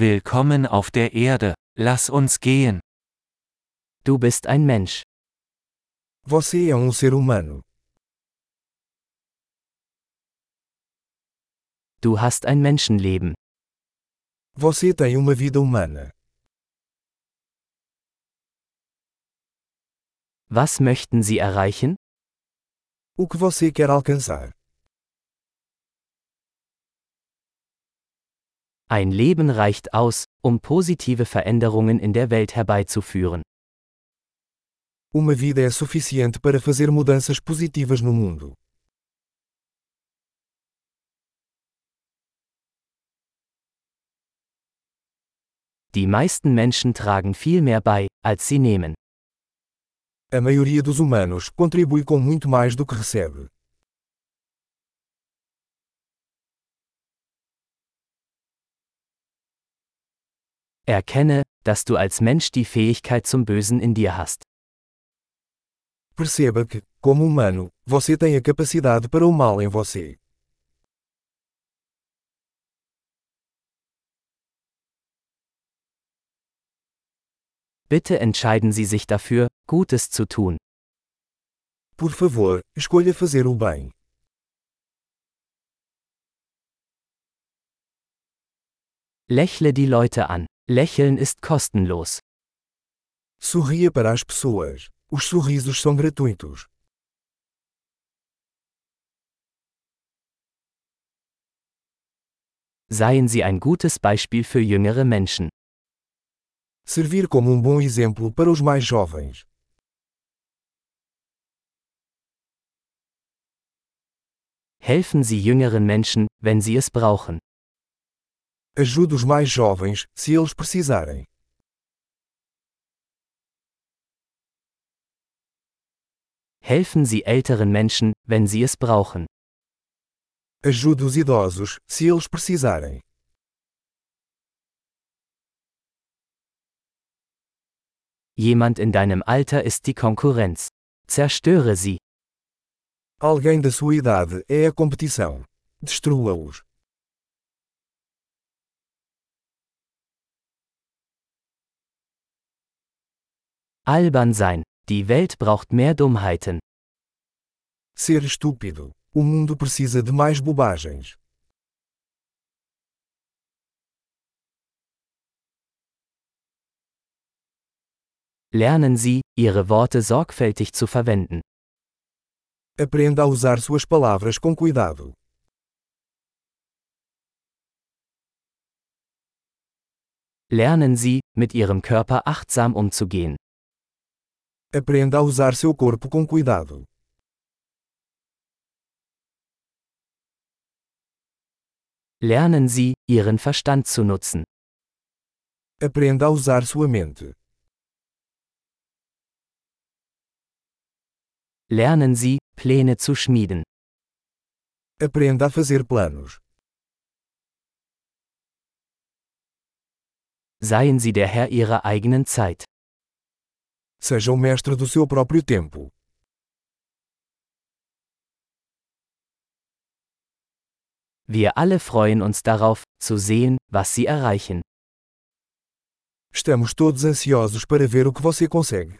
Willkommen auf der Erde, lass uns gehen. Du bist ein Mensch. Você é um ser humano. Du hast ein Menschenleben. Você tem uma vida humana. Was möchten Sie erreichen? O que você quer alcançar? Ein Leben reicht aus, um positive Veränderungen in der Welt herbeizuführen. Uma vida é suficiente para fazer mudanças positivas no mundo. Die meisten Menschen tragen viel mehr bei, als sie nehmen. A maioria dos humanos contribui com muito mais do que recebe. Erkenne, dass du als Mensch die Fähigkeit zum Bösen in dir hast. Perceba que, como humano, você tem a capacidade para o mal em você. Bitte entscheiden Sie sich dafür, Gutes zu tun. Por favor, escolha fazer o bem. Lächle die Leute an. Lächeln ist kostenlos. Sorria para as pessoas. Os sorrisos são gratuitos. Seien Sie ein gutes Beispiel für jüngere Menschen. Servir como um bom exemplo para os mais jovens. Helfen Sie jüngeren Menschen, wenn sie es brauchen. Ajude os mais jovens, se eles precisarem. Helfen Sie älteren Menschen, wenn sie es brauchen. Ajude os idosos, se eles precisarem. Jemand in deinem Alter ist die Konkurrenz. Zerstöre sie. Alguém da sua idade é a competição. Destrua-os. Albern sein. Die Welt braucht mehr Dummheiten. Ser estúpido. O mundo precisa de mais bobagens. Lernen Sie, Ihre Worte sorgfältig zu verwenden. Aprenda a usar suas palavras com cuidado. Lernen Sie, mit Ihrem Körper achtsam umzugehen. Aprenda a usar seu corpo com cuidado. Lernen Sie, Ihren Verstand zu nutzen. Aprenda a usar sua mente. Lernen Sie, Pläne zu schmieden. Aprenda a fazer planos. Seien Sie der Herr Ihrer eigenen Zeit. Seja o mestre do seu próprio tempo. Wir alle freuen uns darauf, zu sehen, was Sie erreichen. Estamos todos ansiosos para ver o que você consegue.